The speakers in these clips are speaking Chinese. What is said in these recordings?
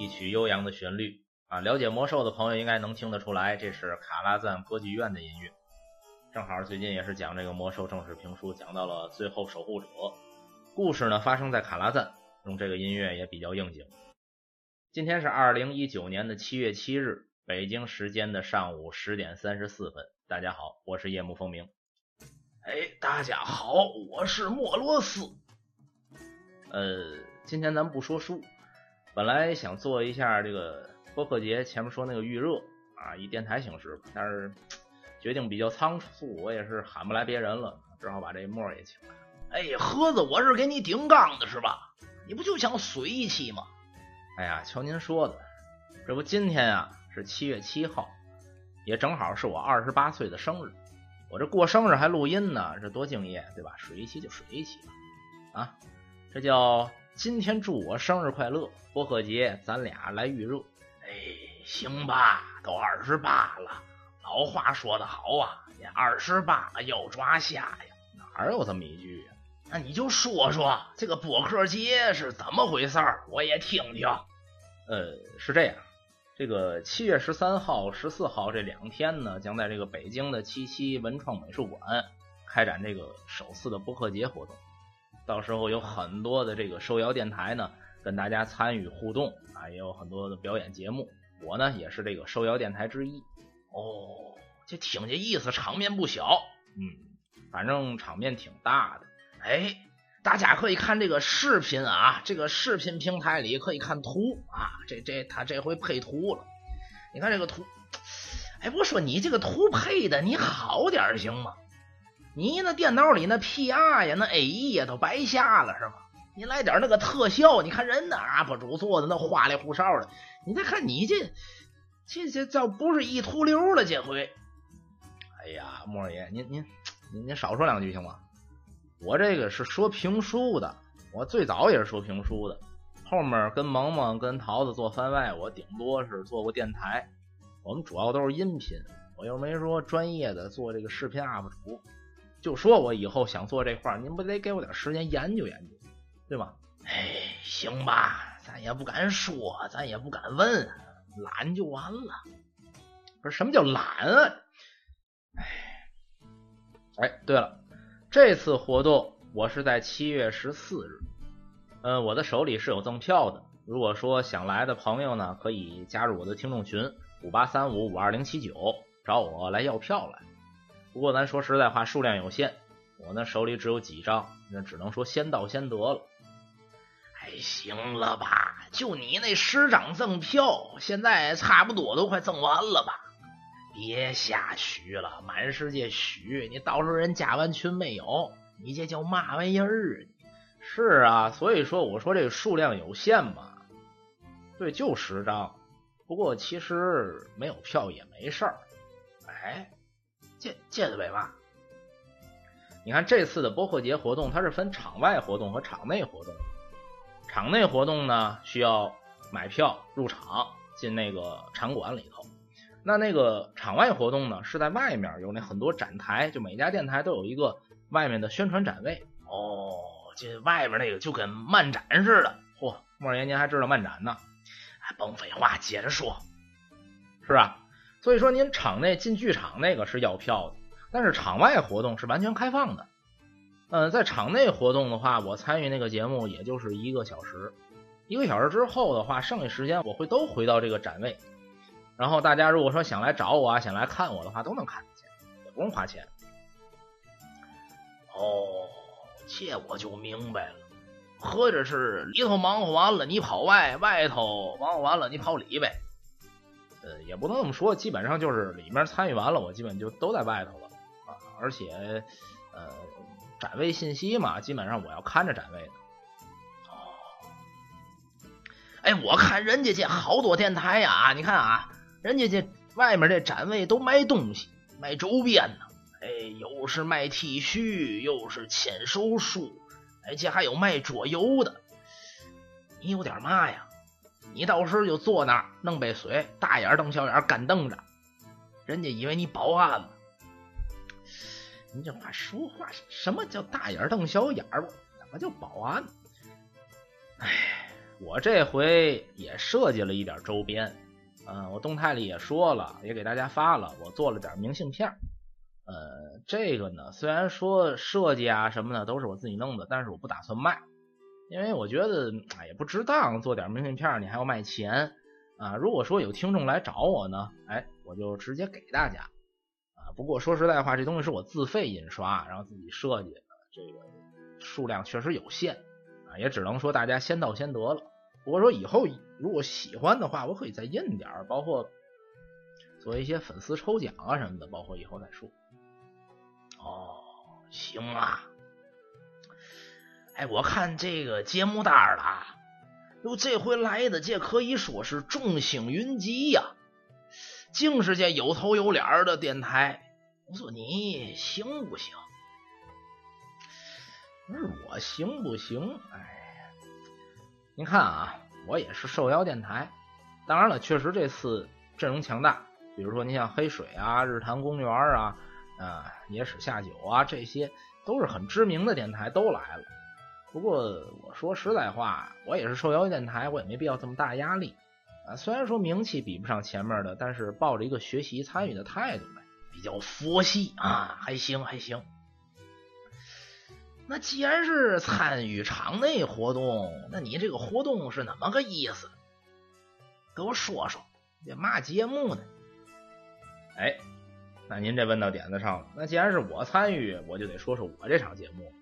一曲悠扬的旋律啊。了解魔兽的朋友应该能听得出来，这是卡拉赞歌剧院的音乐。正好最近也是讲这个魔兽正式评书，讲到了最后守护者故事呢，发生在卡拉赞，用这个音乐也比较应景。今天是二零一九年的七月七日，北京时间的上午十点三十四分。大家好，我是夜幕风鸣。哎，大家好，我是莫罗斯。呃，今天咱不说书，本来想做一下这个播客节前面说那个预热啊，以电台形式，但是。决定比较仓促，我也是喊不来别人了，只好把这沫儿也请来。哎，盒子，我是给你顶缸的是吧？你不就想水气吗？哎呀，瞧您说的，这不今天啊是七月七号，也正好是我二十八岁的生日。我这过生日还录音呢，这多敬业，对吧？水一期就水一期吧。啊，这叫今天祝我生日快乐，播客节咱俩来预热。哎，行吧，都二十八了。老话说得好啊，你二十八要抓瞎呀，哪有这么一句啊？那你就说说这个播客节是怎么回事儿，我也听听。呃，是这样，这个七月十三号、十四号这两天呢，将在这个北京的七七文创美术馆开展这个首次的播客节活动。到时候有很多的这个受邀电台呢，跟大家参与互动啊，也有很多的表演节目。我呢，也是这个受邀电台之一。哦，这听这意思，场面不小。嗯，反正场面挺大的。哎，大家可以看这个视频啊，这个视频平台里可以看图啊。这这他这回配图了，你看这个图。哎，我说你这个图配的你好点行吗？你那电脑里那 PR 呀、那 AE 呀都白瞎了是吧？你来点那个特效，你看人那 UP 主做的那花里胡哨的，你再看你这。这这这不是一秃溜了这回？哎呀，莫爷，您您您您少说两句行吗？我这个是说评书的，我最早也是说评书的，后面跟萌萌跟桃子做番外，我顶多是做过电台。我们主要都是音频，我又没说专业的做这个视频 UP 主。就说我以后想做这块您不得给我点时间研究研究，对吧？哎，行吧，咱也不敢说，咱也不敢问。懒就完了，不是什么叫懒啊？哎，哎，对了，这次活动我是在七月十四日，嗯，我的手里是有赠票的。如果说想来的朋友呢，可以加入我的听众群五八三五五二零七九，找我来要票来。不过咱说实在话，数量有限，我呢手里只有几张，那只能说先到先得了。哎，行了吧？就你那十张赠票，现在差不多都快赠完了吧？别瞎许了，满世界许，你到时候人加完群没有，你这叫嘛玩意儿？是啊，所以说我说这个数量有限嘛。对，就十张。不过其实没有票也没事儿。哎，这这是为嘛？你看这次的播客节活动，它是分场外活动和场内活动。场内活动呢，需要买票入场进那个场馆里头。那那个场外活动呢，是在外面有那很多展台，就每家电台都有一个外面的宣传展位。哦，这外边那个就跟漫展似的。嚯，莫言您还知道漫展呢？哎甭废话，接着说，是吧？所以说您场内进剧场那个是要票的，但是场外活动是完全开放的。嗯，在场内活动的话，我参与那个节目也就是一个小时，一个小时之后的话，剩下时间我会都回到这个展位。然后大家如果说想来找我啊，想来看我的话，都能看得见，也不用花钱。哦，这我就明白了，合着是里头忙活完了，你跑外；外头忙活完了，你跑里呗。也不能这么说，基本上就是里面参与完了，我基本就都在外头了啊，而且呃。展位信息嘛，基本上我要看着展位的。哦，哎，我看人家这好多电台呀，你看啊，人家这外面这展位都卖东西，卖周边呢。哎，又是卖 T 恤，又是签手书，而且还有卖桌游的。你有点嘛呀？你到时候就坐那儿弄杯水，大眼瞪小眼干瞪着，人家以为你保安呢。你这话说话，什么叫大眼瞪小眼儿？怎么叫保安？哎，我这回也设计了一点周边，嗯，我动态里也说了，也给大家发了，我做了点明信片。呃，这个呢，虽然说设计啊什么的都是我自己弄的，但是我不打算卖，因为我觉得哎也不值当做点明信片，你还要卖钱啊。如果说有听众来找我呢，哎，我就直接给大家啊。不过说实在话，这东西是我自费印刷，然后自己设计的，这个数量确实有限。啊，也只能说大家先到先得了。不过说以后如果喜欢的话，我可以再印点，包括做一些粉丝抽奖啊什么的，包括以后再说。哦，行啊。哎，我看这个节目单了，哟，这回来的这可以说是众星云集呀，净是这有头有脸的电台。我说你行不行？不是我行不行？哎呀，您看啊，我也是受邀电台。当然了，确实这次阵容强大。比如说，你像黑水啊、日坛公园啊、啊野史下酒啊，这些都是很知名的电台，都来了。不过我说实在话，我也是受邀电台，我也没必要这么大压力啊。虽然说名气比不上前面的，但是抱着一个学习参与的态度呗，比较佛系啊，还行还行。那既然是参与场内活动，那你这个活动是怎么个意思？给我说说，这嘛节目呢？哎，那您这问到点子上了。那既然是我参与，我就得说说我这场节目。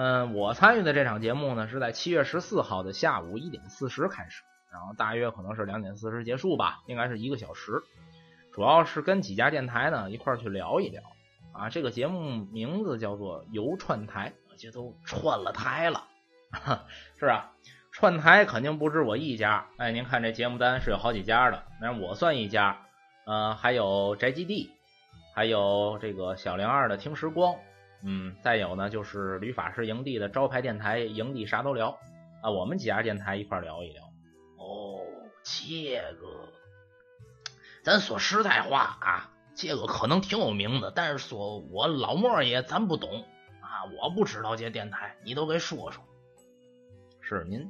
嗯，我参与的这场节目呢，是在七月十四号的下午一点四十开始，然后大约可能是两点四十结束吧，应该是一个小时。主要是跟几家电台呢一块去聊一聊。啊，这个节目名字叫做“游串台”，这都串了台了，是啊，串台肯定不止我一家。哎，您看这节目单是有好几家的，那我算一家，呃，还有宅基地，还有这个小零二的听时光，嗯，再有呢就是旅法师营地的招牌电台“营地啥都聊”，啊，我们几家电台一块聊一聊。哦，这个，咱说实在话啊。这个可能挺有名的，但是说我老莫也咱不懂啊，我不知道这电台，你都给说说。是您，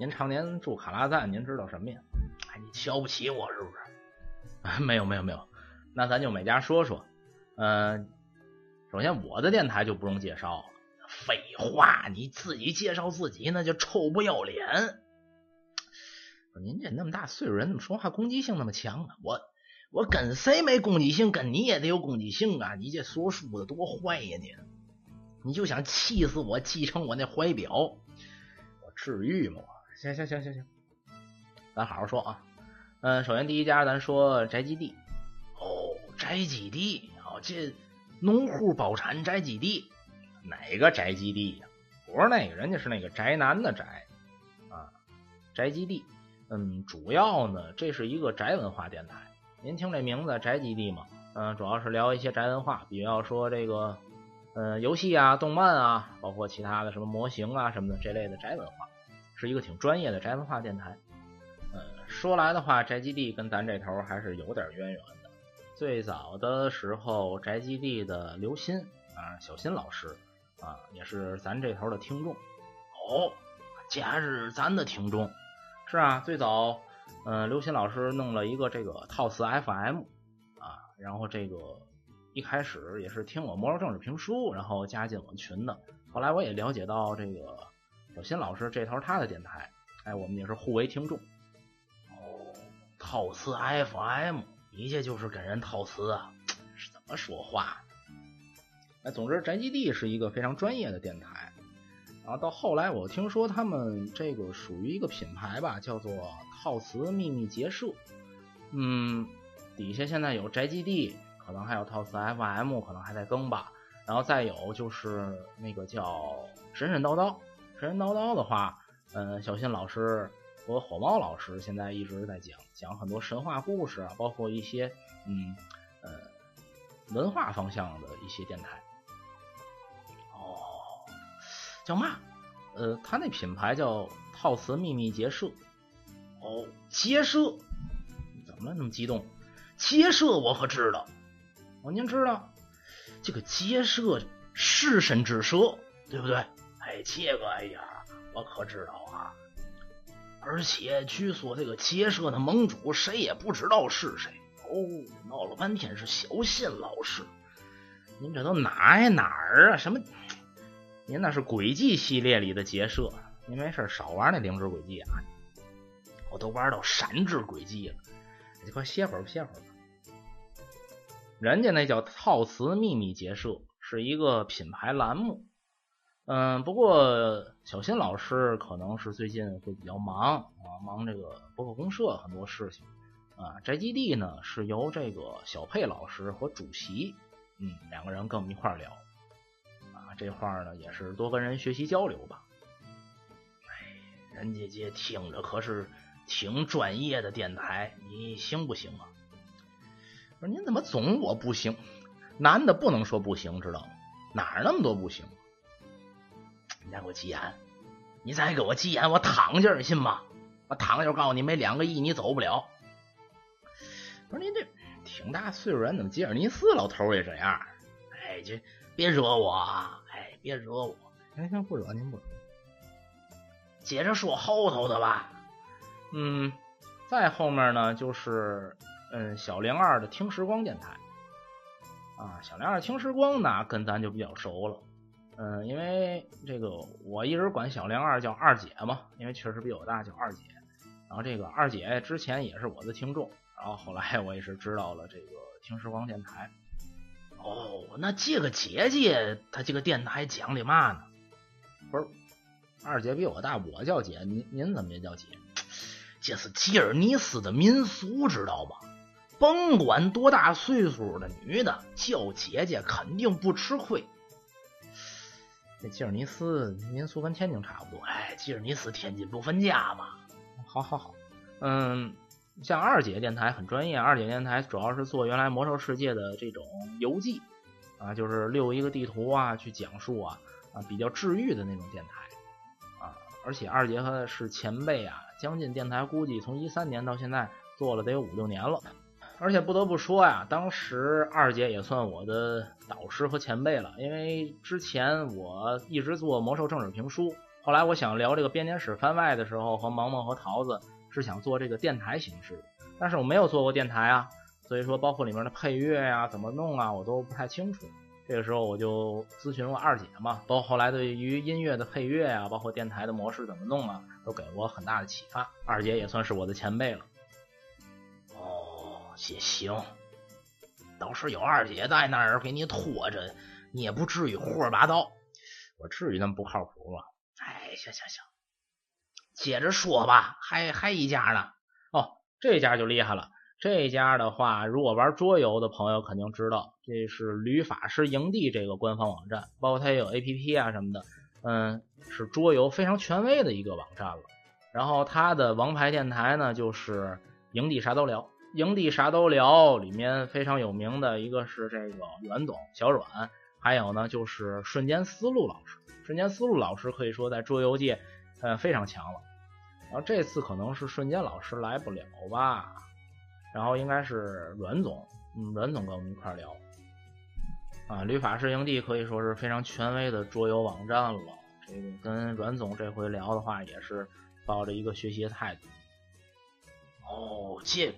您常年住卡拉赞，您知道什么呀？哎，你瞧不起我是不是？没有没有没有，那咱就每家说说。嗯，首先我的电台就不用介绍了。废话，你自己介绍自己那就臭不要脸。您这那么大岁数人，怎么说话攻击性那么强呢？我。我跟谁没攻击性？跟你也得有攻击性啊！你这说书的多坏呀你！你就想气死我，继承我那怀表？我至于吗？我行行行行行，咱好好说啊。嗯，首先第一家咱说宅基地。哦，宅基地哦，这农户包产宅基地，哪个宅基地呀？不是那个，人家是那个宅男的宅啊。宅基地，嗯，主要呢，这是一个宅文化电台。您听这名字“宅基地”嘛，嗯，主要是聊一些宅文化，比方说这个，嗯，游戏啊、动漫啊，包括其他的什么模型啊什么的这类的宅文化，是一个挺专业的宅文化电台。嗯，说来的话，宅基地跟咱这头还是有点渊源。最早的时候，宅基地的刘鑫啊，小新老师啊，也是咱这头的听众。哦，这还是咱的听众。是啊，最早。嗯，刘鑫老师弄了一个这个套词 FM 啊，然后这个一开始也是听我魔兽政治评书，然后加进我们群的。后来我也了解到这个小新老师这头他的电台，哎，我们也是互为听众。哦，套词 FM，你这就是跟人套词啊？是怎么说话？哎，总之宅基地是一个非常专业的电台。然后到后来，我听说他们这个属于一个品牌吧，叫做套词秘密结社。嗯，底下现在有宅基地，可能还有套词 FM，可能还在更吧。然后再有就是那个叫神神叨叨，神神叨叨的话，嗯，小新老师和火猫老师现在一直在讲讲很多神话故事啊，包括一些嗯呃文化方向的一些电台。哦叫嘛？呃，他那品牌叫套词秘密结社。哦，结社？怎么了那么激动？结社我可知道。哦，您知道？这个结社是神之社，对不对？哎，这个，哎呀，我可知道啊。而且据说这个结社的盟主谁也不知道是谁。哦，闹了半天是小新老师。您这都哪呀哪儿啊？什么？您那是轨迹系列里的结社。您没事少玩那灵智轨迹啊！我都玩到闪智轨迹了。你快歇会儿，歇会儿吧。人家那叫套瓷秘密结社，是一个品牌栏目。嗯，不过小新老师可能是最近会比较忙啊，忙这个博客公社很多事情啊。宅基地呢是由这个小佩老师和主席，嗯，两个人跟我们一块聊啊。这块呢也是多跟人学习交流吧。哎，人家这听着可是挺专业的电台，你行不行啊？不是您怎么总我不行？男的不能说不行，知道吗？哪那么多不行？你再给我急眼！你再给我急眼，我躺下，你信吗？我躺下，我告诉你，没两个亿你走不了。不是您这挺大岁数人，怎么吉尔尼斯老头也这样？哎，这别惹我！哎，别惹我！行行，不惹您不惹。接着说后头的吧。嗯，再后面呢就是。嗯，小零二的听时光电台啊，小零二听时光呢，跟咱就比较熟了。嗯，因为这个我一直管小梁二叫二姐嘛，因为确实比我大，叫二姐。然后这个二姐之前也是我的听众，然后后来我也是知道了这个听时光电台。哦，那这个姐姐她这个电台讲的嘛呢？不是，二姐比我大，我叫姐，您您怎么也叫姐？这是吉尔尼斯的民俗，知道吗？甭管多大岁数的女的叫姐姐，肯定不吃亏。这吉尔尼斯民俗跟天津差不多，哎，吉尔尼斯天津不分家嘛。好好好，嗯，像二姐电台很专业，二姐电台主要是做原来魔兽世界的这种游记啊，就是溜一个地图啊，去讲述啊啊，比较治愈的那种电台啊。而且二姐和是前辈啊，将近电台估计从一三年到现在做了得有五六年了。而且不得不说呀，当时二姐也算我的导师和前辈了，因为之前我一直做魔兽正史评书，后来我想聊这个编年史番外的时候，和萌萌和桃子是想做这个电台形式，但是我没有做过电台啊，所以说包括里面的配乐呀怎么弄啊，我都不太清楚。这个时候我就咨询了二姐嘛，包括后来对于音乐的配乐呀，包括电台的模式怎么弄啊，都给我很大的启发。二姐也算是我的前辈了。也行，到时有二姐在那儿给你拖着，你也不至于胡说八道。我至于那么不靠谱吗？哎，行行行，接着说吧，还还一家呢。哦，这家就厉害了。这家的话，如果玩桌游的朋友肯定知道，这是旅法师营地这个官方网站，包括它也有 APP 啊什么的。嗯，是桌游非常权威的一个网站了。然后它的王牌电台呢，就是营地啥都聊。营地啥都聊，里面非常有名的一个是这个阮总小阮，还有呢就是瞬间思路老师。瞬间思路老师可以说在桌游界，呃非常强了。然后这次可能是瞬间老师来不了吧，然后应该是阮总，嗯，阮总跟我们一块聊。啊，旅法师营地可以说是非常权威的桌游网站了。这个跟阮总这回聊的话，也是抱着一个学习的态度。哦，这。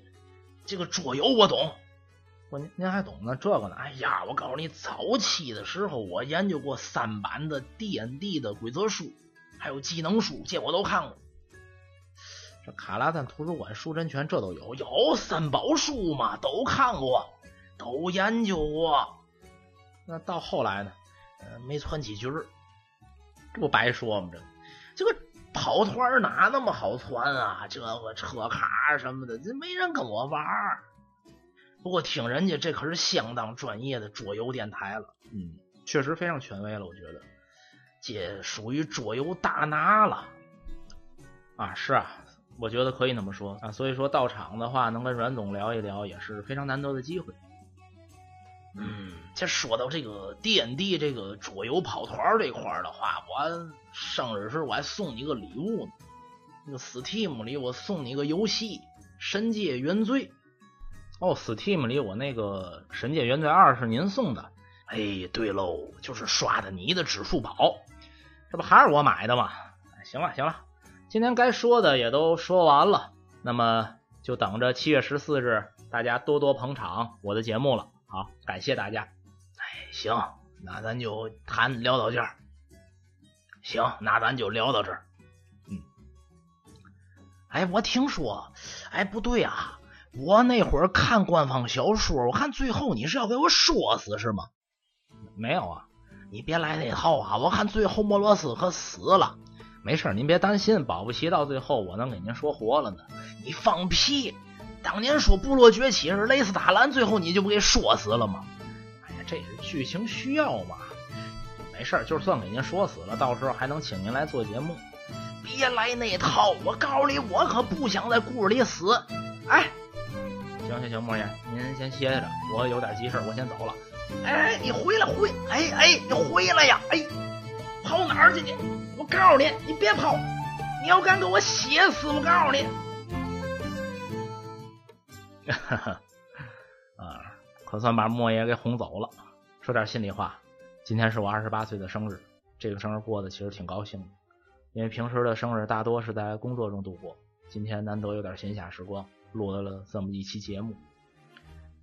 这个桌游我懂，我您您还懂呢这个呢？哎呀，我告诉你，早期的时候我研究过三版的 D N D 的规则书，还有技能书，这我都看过。这卡拉赞图书馆、书真全这都有，有三宝书嘛，都看过，都研究过。那到后来呢？嗯，没传几句这不白说吗？这这个。跑团哪那么好窜啊？这个车卡什么的，这没人跟我玩。不过听人家这可是相当专业的桌游电台了，嗯，确实非常权威了。我觉得这属于桌游大拿了啊！是啊，我觉得可以那么说啊。所以说到场的话，能跟阮总聊一聊，也是非常难得的机会。嗯，这说到这个 D N D 这个桌游跑团这块的话，我生日时我还送你个礼物呢。那个 Steam 里我送你个游戏《神界原罪》。哦，Steam 里我那个《神界原罪二》是您送的。哎，对喽，就是刷的你的支付宝。这不还是我买的吗？行了行了，今天该说的也都说完了，那么就等着七月十四日大家多多捧场我的节目了。好，感谢大家。哎，行，那咱就谈聊到这儿。行，那咱就聊到这儿。嗯。哎，我听说，哎，不对啊，我那会儿看官方小说，我看最后你是要给我说死是吗？没有啊，你别来那套啊！我看最后莫罗斯可死了。没事，您别担心，保不齐到最后我能给您说活了呢。你放屁！当年说部落崛起是雷斯塔兰，最后你就不给说死了吗？哎呀，这也是剧情需要嘛。没事，就算给您说死了，到时候还能请您来做节目。别来那套！我告诉你，我可不想在故事里死。哎，行行行，莫言，您先歇着，我有点急事，我先走了。哎，你回来回，哎哎，你回来呀！哎，跑哪儿去你？我告诉你，你别跑！你要敢给我写死，我告诉你！哈哈，啊，可算把莫爷给哄走了。说点心里话，今天是我二十八岁的生日，这个生日过得其实挺高兴的，因为平时的生日大多是在工作中度过，今天难得有点闲暇时光，录了这么一期节目。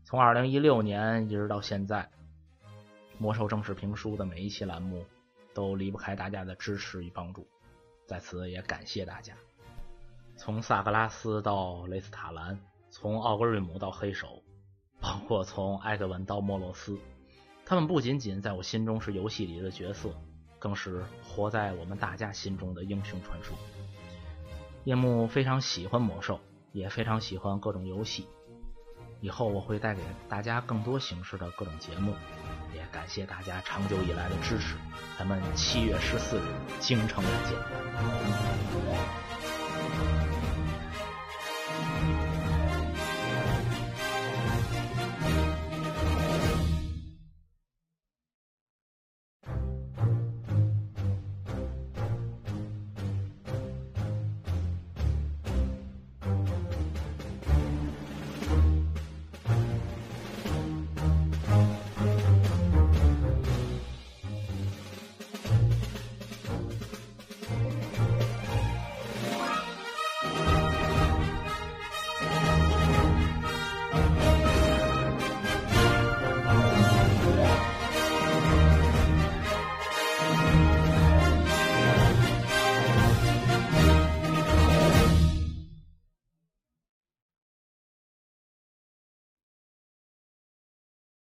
从二零一六年一直到现在，魔兽正式评书的每一期栏目都离不开大家的支持与帮助，在此也感谢大家。从萨格拉斯到雷斯塔兰。从奥格瑞姆到黑手，包括从艾格文到莫洛斯，他们不仅仅在我心中是游戏里的角色，更是活在我们大家心中的英雄传说。夜幕非常喜欢魔兽，也非常喜欢各种游戏。以后我会带给大家更多形式的各种节目，也感谢大家长久以来的支持。咱们七月十四日京城再见。